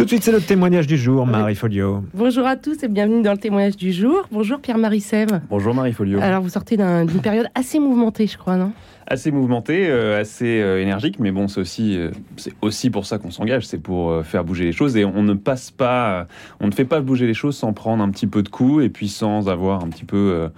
Tout de suite, c'est le témoignage du jour, Marie Folio. Bonjour à tous et bienvenue dans le témoignage du jour. Bonjour Pierre-Marie Sève. Bonjour Marie Folio. Alors, vous sortez d'une période assez mouvementée, je crois, non? Assez mouvementée, euh, assez euh, énergique, mais bon, c'est aussi, euh, c'est aussi pour ça qu'on s'engage, c'est pour faire bouger les choses et on ne passe pas, on ne fait pas bouger les choses sans prendre un petit peu de coups et puis sans avoir un petit peu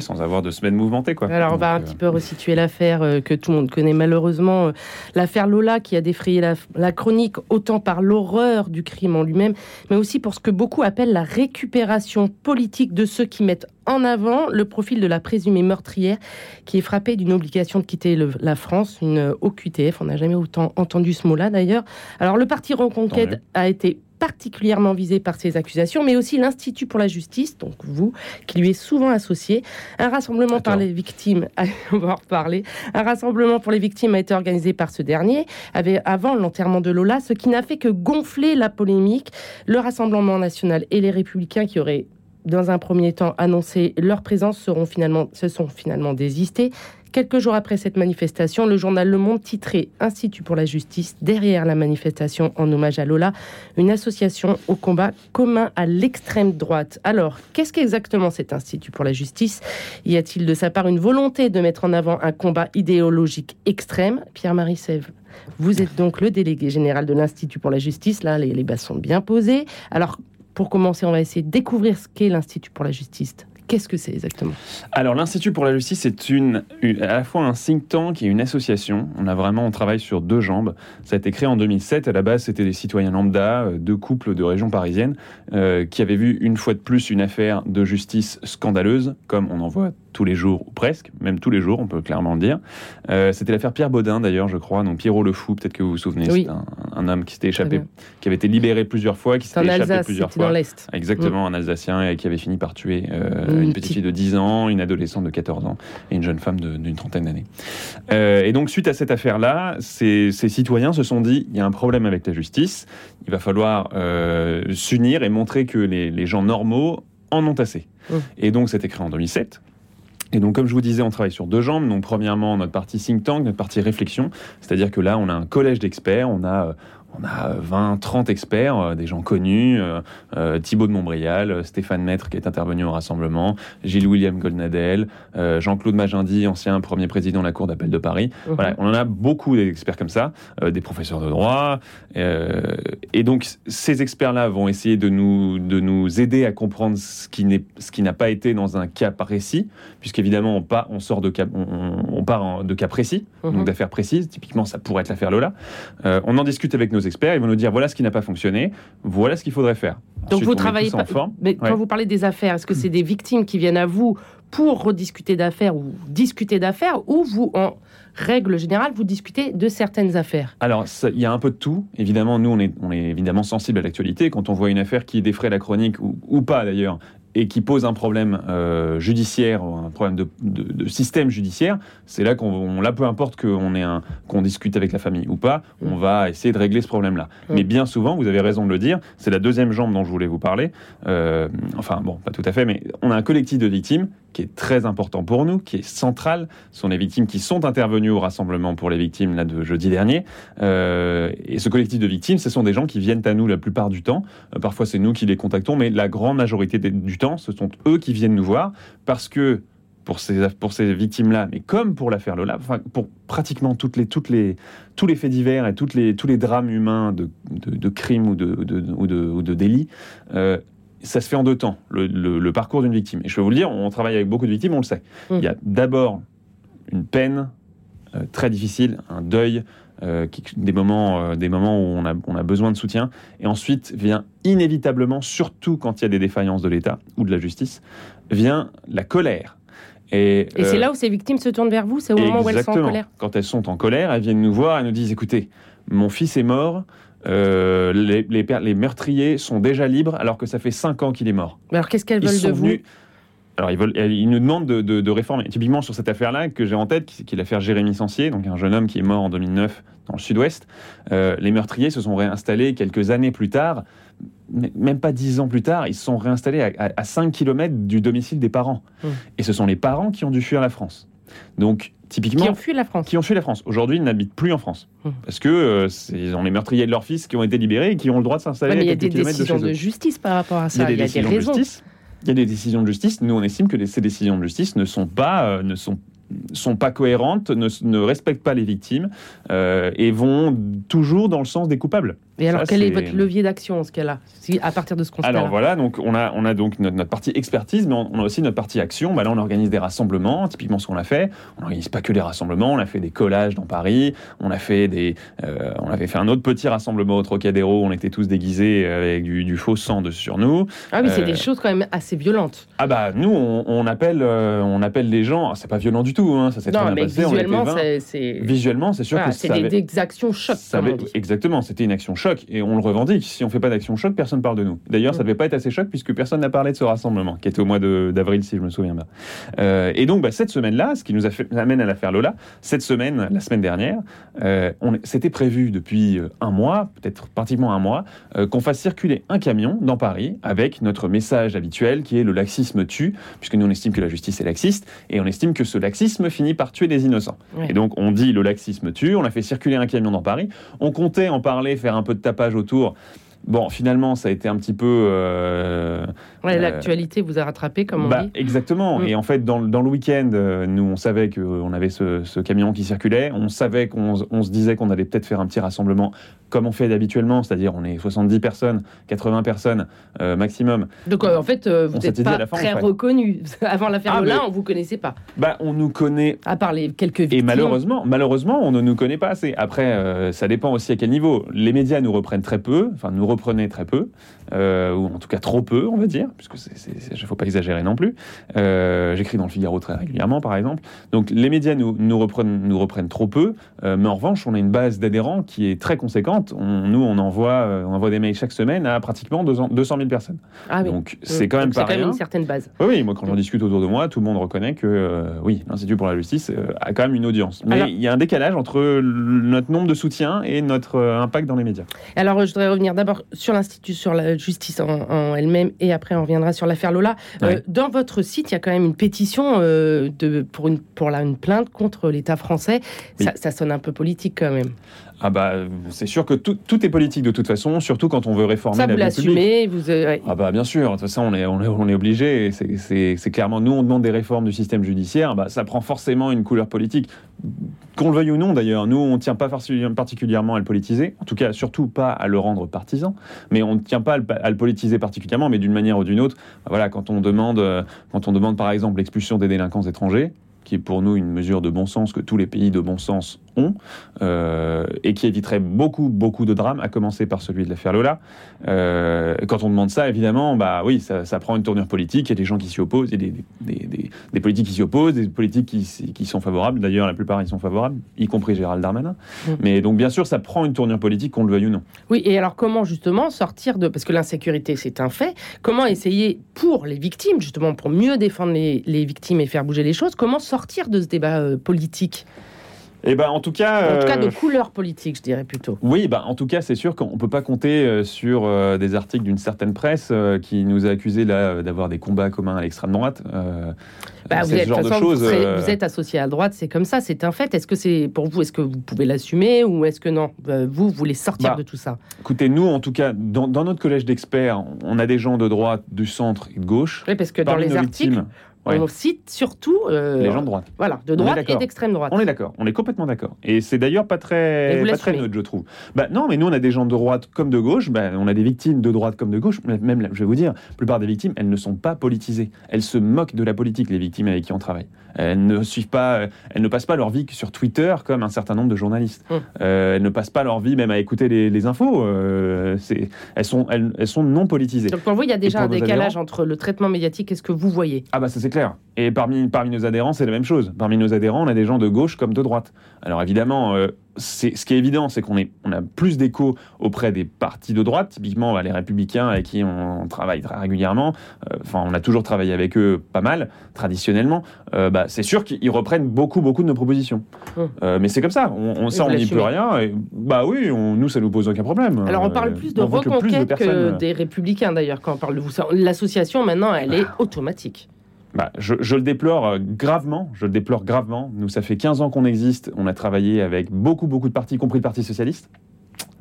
sans avoir de semaines mouvementées. Quoi. Alors, on va un petit peu resituer l'affaire que tout le monde connaît malheureusement. l'affaire Lola qui a défrayé la, la chronique autant par l'horreur du crime en lui-même, mais aussi pour ce que beaucoup appellent la récupération politique de ceux qui mettent en avant le profil de la présumée meurtrière qui est frappée d'une obligation de quitter la France, une OQTF. On n'a jamais autant entendu ce mot-là d'ailleurs. Alors le parti Reconquête a été particulièrement visé par ces accusations, mais aussi l'Institut pour la justice, donc vous, qui lui est souvent associé. Un rassemblement par les victimes, on va en reparler, un rassemblement pour les victimes a été organisé par ce dernier, avait, avant l'enterrement de Lola, ce qui n'a fait que gonfler la polémique. Le Rassemblement national et les Républicains qui auraient dans un premier temps annoncé leur présence, seront finalement, se sont finalement désistés. Quelques jours après cette manifestation, le journal Le Monde titrait Institut pour la justice derrière la manifestation en hommage à Lola, une association au combat commun à l'extrême droite. Alors, qu'est-ce qu'exactement cet Institut pour la justice? Y a-t-il de sa part une volonté de mettre en avant un combat idéologique extrême? Pierre-Marie Sèvres vous êtes donc le délégué général de l'Institut pour la justice. Là, les, les sont bien posées. Alors, pour commencer, on va essayer de découvrir ce qu'est l'Institut pour la justice. Qu'est-ce que c'est exactement? Alors l'Institut pour la justice, c'est une, à la fois un think tank et une association. On a vraiment, on travaille sur deux jambes. Ça a été créé en 2007. À la base, c'était des citoyens lambda, euh, deux couples de région parisienne, euh, qui avaient vu une fois de plus une affaire de justice scandaleuse, comme on en voit tous les jours, ou presque, même tous les jours, on peut clairement le dire. Euh, c'était l'affaire Pierre Baudin, d'ailleurs, je crois, donc Pierrot le Fou, peut-être que vous vous souvenez, c'est un, homme qui s'était échappé, qui avait été libéré plusieurs fois, qui s'était échappé plusieurs fois. dans l'Est. Exactement, mm. un Alsacien, et qui avait fini par tuer euh, une, petite fille de 10 ans, une adolescente de 14 ans, et une jeune femme d'une trentaine d'années. Euh, et donc, suite à cette affaire-là, ces, citoyens se sont dit, il y a un problème avec la justice, il va falloir s'unir et montrer que les, les gens normaux en ont assez. Mm. Et donc, c'était créé en 2007. Et donc, comme je vous disais, on travaille sur deux jambes. Donc, premièrement, notre partie think tank, notre partie réflexion. C'est-à-dire que là, on a un collège d'experts, on a euh, on a 20, 30 experts, euh, des gens connus, euh, euh, Thibaut de Montbrial, Stéphane Maître qui est intervenu au rassemblement, Gilles William Goldnadel, Jean-Claude Magendie, ancien premier président de la Cour d'appel de Paris. Mhm. Voilà, on en a beaucoup d'experts comme ça, des professeurs de droit. et donc ces experts-là vont essayer de nous, de nous aider à comprendre ce qui n'est, ce qui n'a pas été dans un cas précis, puisqu'évidemment on, part, on sort de cas, on, part de cas précis, donc mhm. d'affaires précises. Typiquement, ça pourrait être l'affaire Lola. on en discute avec nos experts, ils vont nous dire voilà ce qui n'a pas fonctionné, voilà ce qu'il faudrait faire. Donc vous travaillez pas. Mais quand vous parlez des affaires, est-ce que c'est des victimes qui viennent à vous pour rediscuter d'affaires ou discuter d'affaires, ou vous en règle générale, vous discutez de certaines affaires? Alors, il y a un peu de tout. Évidemment, nous, on est, on est évidemment sensible à l'actualité. Quand on voit une affaire qui défraie la chronique, ou, ou pas d'ailleurs, et qui pose un problème euh, judiciaire, un problème de, système judiciaire, c'est là qu'on, là, peu importe qu'on ait un, qu'on discute avec la famille ou pas, on va essayer de régler ce problème-là. Mais bien souvent, vous avez raison de le dire, c'est la deuxième jambe dont je voulais vous parler. Euh, enfin, bon, pas tout à fait, mais on a un collectif de victimes qui est très important pour nous, qui est central. Ce sont les victimes qui sont intervenues au rassemblement pour les victimes là de jeudi dernier. Euh, et ce collectif de victimes, ce sont des gens qui viennent à nous la plupart du temps. parfois, c'est nous qui les contactons, mais la grande majorité du temps ce sont eux qui viennent nous voir parce que pour ces, pour ces victimes-là, mais comme pour l'affaire Lola, enfin, pour pratiquement toutes les, toutes les, tous les faits divers et toutes les, tous les drames humains de, de, crimes ou de, ou de, ou de délits, euh, ça se fait en deux temps, le, parcours d'une victime. Et je peux vous le dire, on travaille avec beaucoup de victimes, on le sait. Mmh. Il y a d'abord une peine euh, très difficile, un deuil, euh, des, moments, euh, des moments où on a, on a besoin de soutien. Et ensuite vient inévitablement, surtout quand il y a des défaillances de l'État ou de la justice, vient la colère. Et, c'est là où ces victimes se tournent vers vous, c'est au moment où elles sont en colère. Quand elles sont en colère, elles viennent nous voir, elles nous disent écoutez, mon fils est mort, les, les, les, meurtriers sont déjà libres alors que ça fait 5 ans qu'il est mort. alors qu'est-ce qu'elles veulent de vous alors, ils, veulent, ils nous demandent de, de, réformer. Typiquement, sur cette affaire-là, que j'ai en tête, qui, est l'affaire Jérémy Sancier, donc un jeune homme qui est mort en 2009 dans le sud-ouest, euh, les meurtriers se sont réinstallés quelques années plus tard, même pas dix ans plus tard, ils se sont réinstallés à, 5 km du domicile des parents. Mmh. Et ce sont les parents qui ont dû fuir la France. Donc, typiquement. Qui ont fui la France. Qui ont fui la France. Aujourd'hui, ils n'habitent plus en France. Mmh. Parce que euh, ils ont les meurtriers de leurs fils qui ont été libérés et qui ont le droit de s'installer Ouais, mais il y à a des de décisions de justice par rapport à Il y a ça. des Il y a des décisions de justice. Il y a des décisions de justice. Nous, on estime que ces décisions de justice ne sont pas, euh, ne sont, sont pas cohérentes, ne, ne respectent pas les victimes euh, et vont toujours dans le sens des coupables. Et alors, Ça, quel est votre levier d'action en ce cas-là si, À partir de ce constat Alors voilà, donc on a, on a donc notre, notre partie expertise, mais on, on a aussi notre partie action. Bah là, on organise des rassemblements, typiquement ce qu'on a fait. On n'organise pas que des rassemblements, on a fait des collages dans Paris, on a fait des, euh, on avait fait un autre petit rassemblement au Trocadéro. On était tous déguisés avec du, du faux sang de, sur nous. Ah oui, c'est Euh, des choses quand même assez violentes. Ah bah nous, on, on appelle, euh, on appelle les gens. ah, C'est pas violent du tout, hein, ça s'est très bien passé. visuellement, 20. c'est- Visuellement, c'est sûr voilà, que c'est des, des actions choc, exactement, c'était une action choc et on le revendique. Si on fait pas d'action choc, personne parle de nous. D'ailleurs, ça Mm. devait pas être assez choc puisque personne n'a parlé de ce rassemblement qui était au mois d'avril, si je me souviens bien. Euh, et donc, bah, cette semaine-là, ce qui nous a fait, amène à l'affaire Lola, cette semaine, la semaine dernière, euh, c'était prévu depuis euh, un mois, peut-être pratiquement un mois, euh, qu'on fasse circuler un camion dans Paris avec notre message habituel qui est le laxisme tue, puisque nous on estime que la justice est laxiste et on estime que ce laxisme finit par tuer des innocents. Ouais. Et donc on dit le laxisme tue, on a fait circuler un camion dans Paris, on comptait en parler, faire un peu de tapage autour. Bon, finalement, ça a été un petit peu. euh, Ouais, euh, L'actualité vous a rattrapé, comme on bah, dit. exactement. Mm. Et en fait, dans, le- dans le week-end, euh, nous, on savait qu'on avait ce, ce camion qui circulait. On savait qu'on on se disait qu'on allait peut-être faire un petit rassemblement comme on fait habituellement, c'est-à-dire on est 70 personnes, 80 personnes euh, maximum. Donc euh, en fait, euh, vous n'êtes pas fin, très reconnu. Avant l'affaire Ah, Lola, mais- on vous connaissait pas. Bah, on nous connaît À part les quelques victimes. Et malheureusement, malheureusement, on ne nous connaît pas assez. Après, euh, ça dépend aussi à quel niveau. Les médias nous reprennent très peu, enfin nous reprenaient très peu, euh, ou en tout cas trop peu, on va dire, puisque il ne faut pas exagérer non plus. Euh, J'écris dans le Figaro très régulièrement, par exemple. Donc les médias nous, nous, reprennent, nous reprennent trop peu, euh, mais en revanche, on a une base d'adhérents qui est très conséquente. On- nous, on envoie, euh, on envoie des mails chaque semaine à pratiquement 200 200 000 personnes. Ah oui. Donc c'est quand même pas C'est quand même rien. une certaine base. Oui, oui, moi quand j'en discute autour de moi, tout le monde reconnaît que euh, oui, l'Institut pour la justice a quand même une audience. Mais Alors- il y a un décalage entre notre nombre de soutiens et notre impact dans les médias. Alors, je voudrais revenir d'abord sur l'Institut, sur la justice en, en elle-même, et après on reviendra sur l'affaire Lola. Euh, dans votre site, il y a quand même une pétition euh, de, pour, une, pour la, une plainte contre l'État français. Oui. Ça, ça sonne un peu politique quand même. Ah bah c'est sûr que tout, tout est politique de toute façon, surtout quand on veut réformer Ça, la vous l'assumez. Vous, euh, ouais. Ah bah bien sûr, de toute façon on est, on est, on est obligé, c'est clairement, nous on demande des réformes du système judiciaire, bah, ça prend forcément une couleur politique, qu'on le veuille ou non d'ailleurs, nous on ne tient pas particulièrement à le politiser, en tout cas surtout pas à le rendre partisan, mais on ne tient pas à le, politiser particulièrement, mais d'une manière ou d'une autre, bah, voilà, euh, quand on demande par exemple l'expulsion des délinquants étrangers, qui est pour nous une mesure de bon sens que tous les pays de bon sens ont, euh, et qui éviterait beaucoup, beaucoup de drames, à commencer par celui de l'affaire Lola. Euh, quand on demande ça, évidemment, bah oui, ça, ça prend une tournure politique. Il y a des gens qui s'y opposent, il y a des, des, des- des politiques qui s'y opposent, des politiques qui, sont favorables. D'ailleurs, la plupart, ils sont favorables, y compris Gérald Darmanin. Mm. Mais donc, bien sûr, ça prend une tournure politique, qu'on le veuille ou non. Oui, et alors comment justement sortir de... Parce que l'insécurité, c'est un fait. Comment essayer pour les victimes, justement, pour mieux défendre les, les victimes et faire bouger les choses, comment sortir de ce débat euh, politique? Et ben, en tout cas, En tout cas, euh, de couleur politique, je dirais plutôt. Oui, bah, en tout cas, c'est sûr qu'on ne peut pas compter euh, sur euh, des articles d'une certaine presse euh, qui nous a accusés là euh, d'avoir des combats communs à l'extrême droite. Euh, Bah, vous, êtes, ce genre de façon, vous, serez- euh, vous êtes associé à droite, c'est comme ça, c'est un fait. Est-ce que c'est pour vous, est-ce que vous pouvez l'assumer ou est-ce que non? Euh, Vous, vous voulez sortir Bah, de tout ça Écoutez, nous, en tout cas, dans, dans notre collège d'experts, on a des gens de droite, du centre et de gauche. Oui, parce que dans les articles, ouais, on cite surtout euh, les gens de droite. voilà, de droite et d'extrême droite. On est d'accord, on est complètement d'accord. Et c'est d'ailleurs pas très, pas très neutre, je trouve. Bah, non, mais nous, on a des gens de droite comme de gauche. Bah, on a des victimes de droite comme de gauche. Même, je vais vous dire, la plupart des victimes, elles ne sont pas politisées. Elles se moquent de la politique, les victimes avec qui on travaille. Elles ne suivent pas, euh, elles ne passent pas leur vie sur Twitter comme un certain nombre de journalistes. Hum. Euh, elles ne passent pas leur vie même à écouter les, les infos. Euh, elles, sont, elles, elles sont non politisées. Donc pour vous, il y a déjà un décalage adhérents entre le traitement médiatique et ce que vous voyez. Ah bah ça c'est clair. Et parmi, parmi nos adhérents, c'est la même chose. Parmi nos adhérents, on a des gens de gauche comme de droite. Alors évidemment, euh, c'est, ce qui est évident, c'est qu'on est, on a plus d'écho auprès des partis de droite, typiquement bah, les républicains avec qui on, travaille très régulièrement. Euh, Enfin, on a toujours travaillé avec eux pas mal, traditionnellement. Euh, bah, c'est sûr qu'ils reprennent beaucoup, beaucoup de nos propositions. Hum. Mais c'est comme ça. On, on, ça, on n'y peut rien. Et, bah oui, on- nous, ça nous pose aucun problème. Alors on parle plus de plus reconquête que des républicains d'ailleurs quand on parle de vous. L'association maintenant, elle est automatique. Bah, je, je le déplore euh, gravement. Je le déplore gravement. Nous, ça fait 15 ans qu'on existe. On a travaillé avec beaucoup, beaucoup de partis, y compris le Parti socialiste.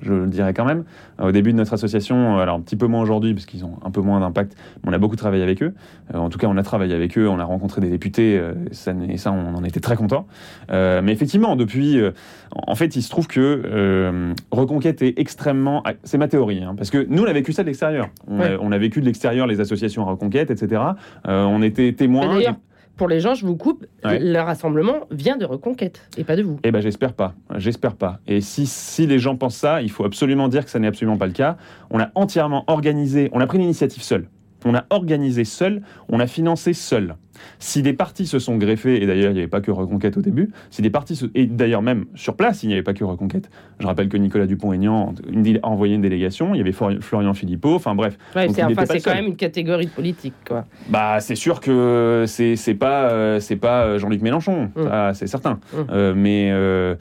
Je le dirais quand même. Euh, Au début de notre association, euh, alors un petit peu moins aujourd'hui parce qu'ils ont un peu moins d'impact, mais on a beaucoup travaillé avec eux. Euh, en tout cas, on a travaillé avec eux. On a rencontré des députés. euh, ça, et ça, on en était très contents. Mais effectivement, depuis, en fait, il se trouve que Reconquête est extrêmement. ah, C'est ma théorie, hein, parce que nous, on a vécu ça de l'extérieur. On, a- Ouais. on a vécu de l'extérieur les associations Reconquête, etc. On était témoins. D'ailleurs, pour les gens, je vous coupe, Ouais. le rassemblement vient de Reconquête et pas de vous. Eh ben j'espère pas, j'espère pas. Et si, si les gens pensent ça, il faut absolument dire que ça n'est absolument pas le cas. On a entièrement organisé, on a pris l'initiative seul. On a organisé seul, on a financé seul. Si des partis se sont greffés, et d'ailleurs il n'y avait pas que Reconquête au début, si des partis, se- et d'ailleurs même sur place il n'y avait pas que Reconquête. Je rappelle que Nicolas Dupont-Aignan a envoyé une délégation, il y avait Florian Philippot, enfin bref. Ouais, c'est enfin, quand même une catégorie de politique, quoi. Bah, c'est sûr que c'est pas euh, c'est pas euh, Jean-Luc Mélenchon, Mm. ça, c'est certain. Mm. Euh, mais euh,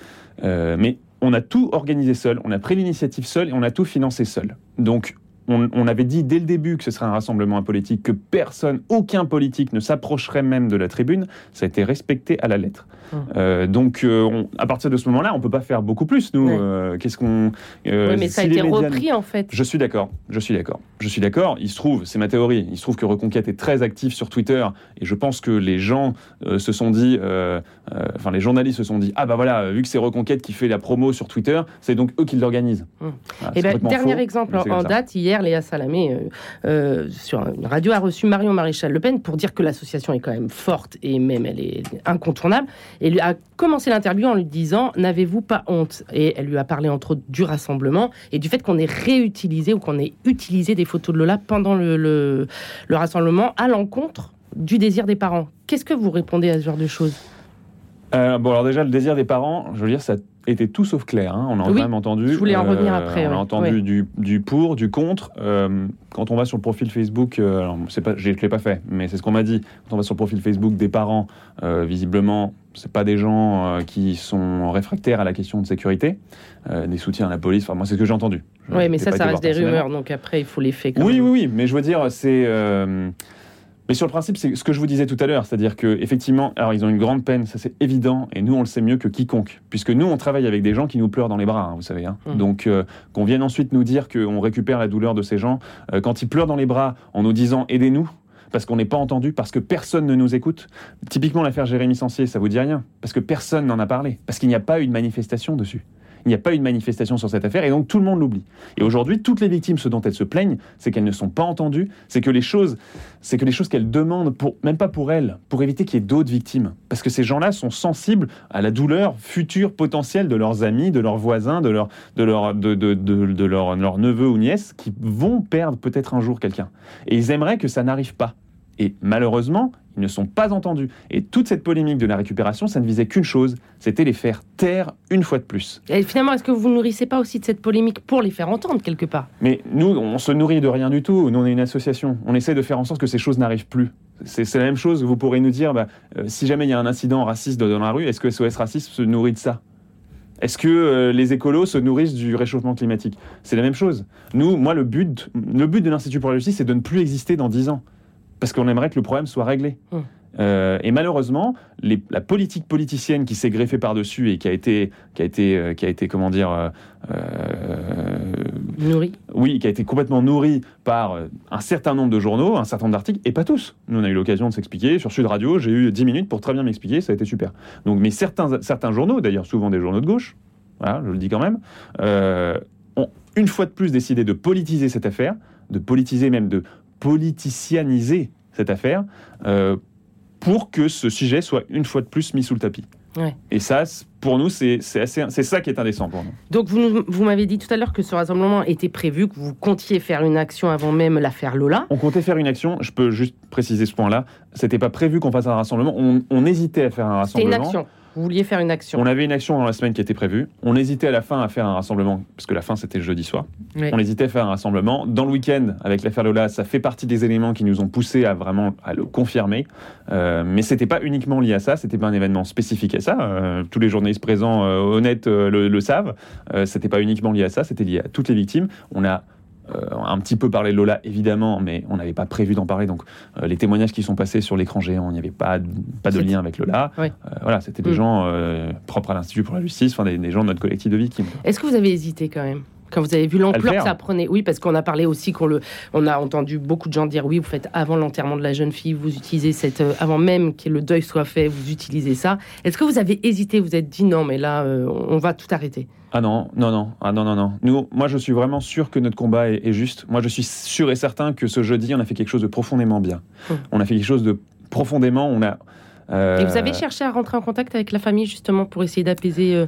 euh, mais on a tout organisé seul, on a pris l'initiative seul et on a tout financé seul. Donc on, on avait dit dès le début que ce serait un rassemblement apolitique, que personne, aucun politique ne s'approcherait même de la tribune. Ça a été respecté à la lettre. Mm. Euh, donc, euh, on- à partir de ce moment-là, on peut pas faire beaucoup plus. Nous, Ouais. euh, qu'est-ce qu'on Oui, mais ça a si été médias- repris, en fait. je suis d'accord, je suis d'accord, je suis d'accord. Il se trouve, c'est ma théorie, il se trouve que Reconquête est très actif sur Twitter et je pense que les gens se sont dit, enfin les journalistes se sont dit, ah bah voilà, vu que c'est Reconquête qui fait la promo sur Twitter, c'est donc eux qui l'organisent. Hum. Voilà, Eh complètement dernier faux, exemple en, date, hier, Léa Salamé, euh, euh, sur une radio, a reçu Marion Maréchal Le Pen pour dire que l'association est quand même forte et même elle est incontournable. Et a commencé l'interview en lui disant N'avez-vous pas honte? Et elle lui a parlé entre autres du rassemblement et du fait qu'on ait réutilisé ou qu'on ait utilisé des photos de Lola pendant le, le- le rassemblement à l'encontre du désir des parents. Qu'est-ce que vous répondez à ce genre de choses? Euh, bon alors déjà le désir des parents, je veux dire ça était tout sauf clair. hein. On a Oui, quand même entendu. je voulais en revenir après, On ouais. a entendu Ouais. du, du pour, du contre. Euh, quand on va sur le profil Facebook, euh, alors, c'est pas, je ne l'ai pas fait, mais c'est ce qu'on m'a dit. Quand on va sur le profil Facebook des parents, euh, visiblement, c'est pas des gens euh, qui sont réfractaires à la question de sécurité, euh, des soutiens à la police. Enfin moi c'est ce que j'ai entendu. Je- Oui, mais ça, ça reste des rumeurs, donc après, il faut les faits. quand Oui, même. oui, oui, mais je veux dire, c'est. euh, Mais sur le principe, c'est ce que je vous disais tout à l'heure, c'est-à-dire que effectivement, alors ils ont une grande peine, ça c'est évident, et nous on le sait mieux que quiconque, puisque nous on travaille avec des gens qui nous pleurent dans les bras, hein, vous savez. hein. Mhm. Donc euh, qu'on vienne ensuite nous dire qu'on récupère la douleur de ces gens euh, quand ils pleurent dans les bras en nous disant aidez-nous. Parce qu'on n'est pas entendu, parce que personne ne nous écoute. Typiquement, l'affaire Jérémy Sancier, ça vous dit rien. Parce que personne n'en a parlé. Parce qu'il n'y a pas eu de manifestation dessus. Il n'y a pas eu de manifestation sur cette affaire et donc tout le monde l'oublie. Et aujourd'hui, toutes les victimes, ce dont elles se plaignent, c'est qu'elles ne sont pas entendues, c'est que les choses, c'est que les choses qu'elles demandent, même pas pour elles, pour éviter qu'il y ait d'autres victimes. Parce que ces gens-là sont sensibles à la douleur future potentielle de leurs amis, de leurs voisins, de leurs de leur, de, de, de, de neveux ou nièces qui vont perdre peut-être un jour quelqu'un. Et ils aimeraient que ça n'arrive pas. Et malheureusement, ils ne sont pas entendus. Et toute cette polémique de la récupération, ça ne visait qu'une chose, c'était les faire taire une fois de plus. Et finalement, est-ce que vous nourrissez pas aussi de cette polémique pour les faire entendre quelque part? Mais nous, on se nourrit de rien du tout. Nous, on est une association. On essaie de faire en sorte que ces choses n'arrivent plus. C'est c'est la même chose. Vous pourrez nous dire, bah, euh, si jamais il y a un incident raciste dans la rue, est-ce que SOS Racisme se nourrit de ça? Est-ce que euh, les écolos se nourrissent du réchauffement climatique? C'est la même chose. Nous, moi, le but, le but de l'Institut pour la justice, c'est de ne plus exister dans 10 ans. Parce qu'on aimerait que le problème soit réglé. Mmh. Euh, et malheureusement, les- la politique politicienne qui s'est greffée par-dessus et qui a été, qui a été, euh, qui a été comment dire, euh, euh, Nourri oui, qui a été complètement nourri par un certain nombre de journaux, un certain nombre d'articles, et pas tous. Nous, on a eu l'occasion de s'expliquer. Sur Sud Radio, j'ai eu 10 minutes pour très bien m'expliquer, ça a été super. Donc, mais certains, certains journaux, d'ailleurs souvent des journaux de gauche, voilà, je le dis quand même, ont une fois de plus décidé de politiser cette affaire, de politiser même, de politicianiser cette affaire, euh, pour que ce sujet soit une fois de plus mis sous le tapis. Ouais. Et ça, pour nous, c'est ça qui est indécent pour nous. Donc, vous, vous m'avez dit tout à l'heure que ce rassemblement était prévu, que vous comptiez faire une action avant même l'affaire Lola. On comptait faire une action, je peux juste préciser ce point-là. C'était pas prévu qu'on fasse un rassemblement. On, on hésitait à faire un C'était rassemblement. une action. Vous vouliez faire une action. On avait une action dans la semaine qui était prévue. On hésitait à la fin à faire un rassemblement, parce que la fin c'était jeudi soir. On hésitait à faire un rassemblement. Dans le week-end, avec l'affaire Lola, ça fait partie des éléments qui nous ont poussé à vraiment à le confirmer. Euh, mais c'était pas uniquement lié à ça, c'était pas un événement spécifique à ça. Euh, tous les journalistes présents euh, honnêtes euh, le, le savent. Euh, c'était pas uniquement lié à ça, c'était lié à toutes les victimes. On a un petit peu parlé de Lola, évidemment, mais on n'avait pas prévu d'en parler. Donc, euh, les témoignages qui sont passés sur l'écran géant, il n'y avait pas, pas de lien avec Lola. Oui. Euh, voilà, c'était des Mm. gens euh, propres à l'Institut pour la justice, enfin, des, des gens de notre collectif de victimes. Est-ce que vous avez hésité quand même? Quand vous avez vu l'ampleur que ça prenait, oui, parce qu'on a parlé aussi qu'on le, on a entendu beaucoup de gens dire oui, vous faites avant l'enterrement de la jeune fille, vous utilisez cette, euh, avant même que le deuil soit fait, vous utilisez ça. Est-ce que vous avez hésité, vous êtes dit non, mais là, euh, on va tout arrêter? Ah non, non, non, ah non, non, non. Nous, moi, je suis vraiment sûr que notre combat est, est juste. Moi, je suis sûr et certain que ce jeudi, on a fait quelque chose de profondément bien. Hum. On a fait quelque chose de profondément. On a. euh, Et vous avez cherché à rentrer en contact avec la famille justement pour essayer d'apaiser euh,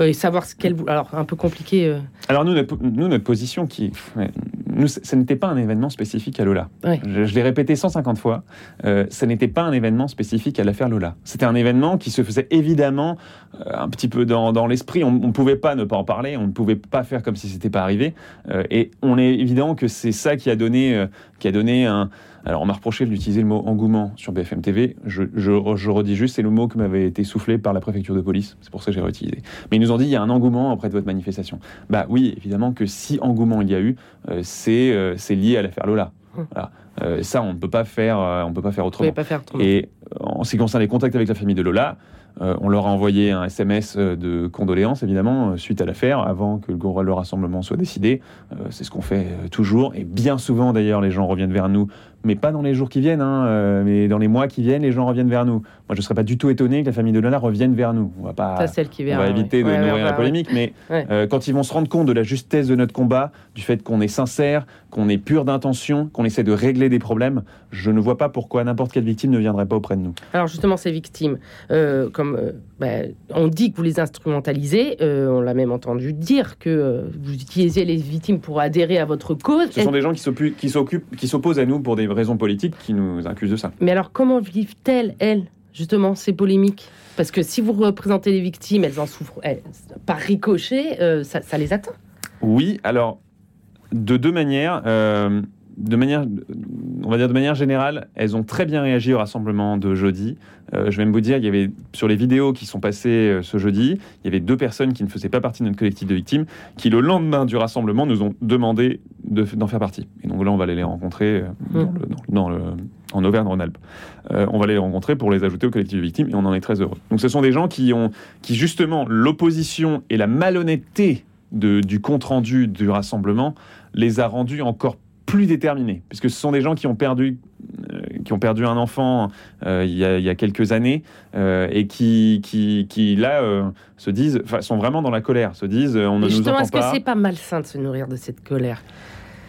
euh, et savoir ce qu'elle. vou- Alors un peu compliqué. euh, Alors nous, notre, nous, notre position, qui, ouais, nous, ce n'était pas un événement spécifique à Lola. Ouais. Je, je l'ai répété 150 fois. ce n'était pas un événement spécifique à l'affaire Lola. C'était un événement qui se faisait évidemment un petit peu dans, dans l'esprit. On ne pouvait pas ne pas en parler. On ne pouvait pas faire comme si c'était pas arrivé. Et on est évident que c'est ça qui a donné, qui a donné un. Alors on m'a reproché d'utiliser le mot engouement sur BFM TV. Je, je, je redis juste, c'est le mot qui m'avait été soufflé par la préfecture de police. C'est pour ça que j'ai réutilisé. Mais ils nous ont dit il y a un engouement auprès de votre manifestation. Bah oui, évidemment que si engouement il y a eu, euh, c'est euh, c'est lié à l'affaire Lola. Hum. Voilà. Euh, ça, on ne peut pas faire, on peut pas faire autrement. pas faire autrement. Et en ce qui concerne les contacts avec la famille de Lola, euh, on leur a envoyé un SMS de condoléances, évidemment, suite à l'affaire, avant que le, rassemblement soit décidé. Euh, c'est ce qu'on fait toujours. Et bien souvent, d'ailleurs, les gens reviennent vers nous, mais pas dans les jours qui viennent, hein, euh, mais dans les mois qui viennent, les gens reviennent vers nous. Moi, je ne serais pas du tout étonné que la famille de Lola revienne vers nous. On va pas... Ça, celle qui On vient. va ouais. éviter de Ouais, nourrir ouais, la polémique, mais euh, quand ils vont se rendre compte de la justesse de notre combat, du fait qu'on est sincère, qu'on est pur d'intention, qu'on essaie de régler des problèmes, je ne vois pas pourquoi n'importe quelle victime ne viendrait pas auprès de nous. Alors justement, ces victimes, euh, comme euh, bah, on dit que vous les instrumentalisez, on l'a même entendu dire que vous utilisez les victimes pour adhérer à votre cause. Ce sont des gens qui s'occupent- qui s'occupent- qui s'opposent à nous pour des raisons politiques qui nous accusent de ça. Mais alors, comment vivent-elles, elles, justement, ces polémiques? Parce que si vous représentez les victimes, elles en souffrent elles, par ricochet, euh, ça, ça les atteint. Oui, alors de deux manières. euh, de manière, on va dire de manière générale, elles ont très bien réagi au rassemblement de jeudi. Euh, je vais même vous dire, il y avait sur les vidéos qui sont passées euh, ce jeudi, il y avait deux personnes qui ne faisaient pas partie de notre collectif de victimes, qui le lendemain du rassemblement nous ont demandé de- d'en faire partie. Et donc là, on va aller les rencontrer euh, dans Mm. le- dans- dans le- en Auvergne-Rhône-Alpes. Euh, on va les rencontrer pour les ajouter au collectif de victimes et on en est très heureux. Donc ce sont des gens qui ont, qui justement, l'opposition et la malhonnêteté de- du compte-rendu du rassemblement les a rendus encore plus déterminés, puisque ce sont des gens qui ont perdu, euh, qui ont perdu un enfant euh, il, y a, il y a quelques années euh, et qui, qui, qui là se disent, sont vraiment dans la colère, se disent, on ne Et nous justement, entend est-ce que pas. c'est pas malsain de se nourrir de cette colère?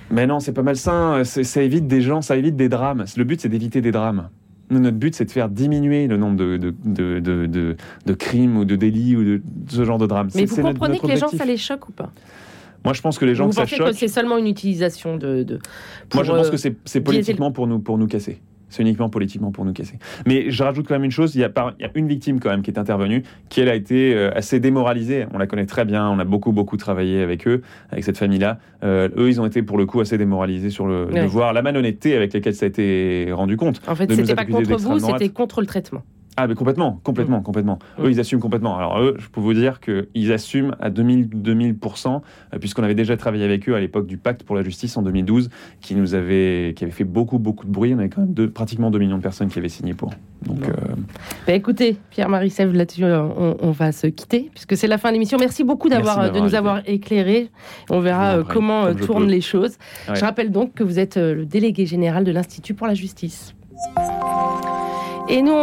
Mais non, c'est pas malsain. Ça évite des gens, ça évite des drames. Le but, c'est d'éviter des drames. Notre but, c'est de faire diminuer le nombre de, de, de, de, crimes ou de délits ou de ce genre de drames. Mais vous comprenez que les gens, ça les choque ou pas? Moi, je pense que les gens Vous que ça pensez que choque. c'est seulement une utilisation de... de Moi, je pense euh, que c'est le- politiquement pour nous, pour nous casser. C'est uniquement politiquement pour nous casser. Mais je rajoute quand même une chose, il y a, par- il y a une victime quand même qui est intervenue, qui elle a été euh, assez démoralisée. On la connaît très bien, on a beaucoup beaucoup travaillé avec eux, avec cette famille-là. Euh, eux, ils ont été pour le coup assez démoralisés sur le Ouais. de voir la malhonnêteté avec laquelle ça a été rendu compte. En fait, c'était pas contre vous, c'était contre le traitement. Ah, mais complètement, complètement, complètement. Eux, ils assument complètement. Alors, eux, je peux vous dire qu'ils assument à 2000, 2000%, euh, puisqu'on avait déjà travaillé avec eux à l'époque du Pacte pour la justice en 2012, qui nous avait, qui avait fait beaucoup, beaucoup de bruit. On avait quand même deux- pratiquement 2 millions de personnes qui avaient signé pour. Donc, euh, Bah, écoutez, Pierre-Marie Sèvres, là-dessus, euh, on, on va se quitter, puisque c'est la fin de l'émission. Merci beaucoup d'avoir, de nous avoir éclérés. On verra comment tournent les choses. Ouais. Je rappelle donc que vous êtes le délégué général de l'Institut pour la justice. Et nous, on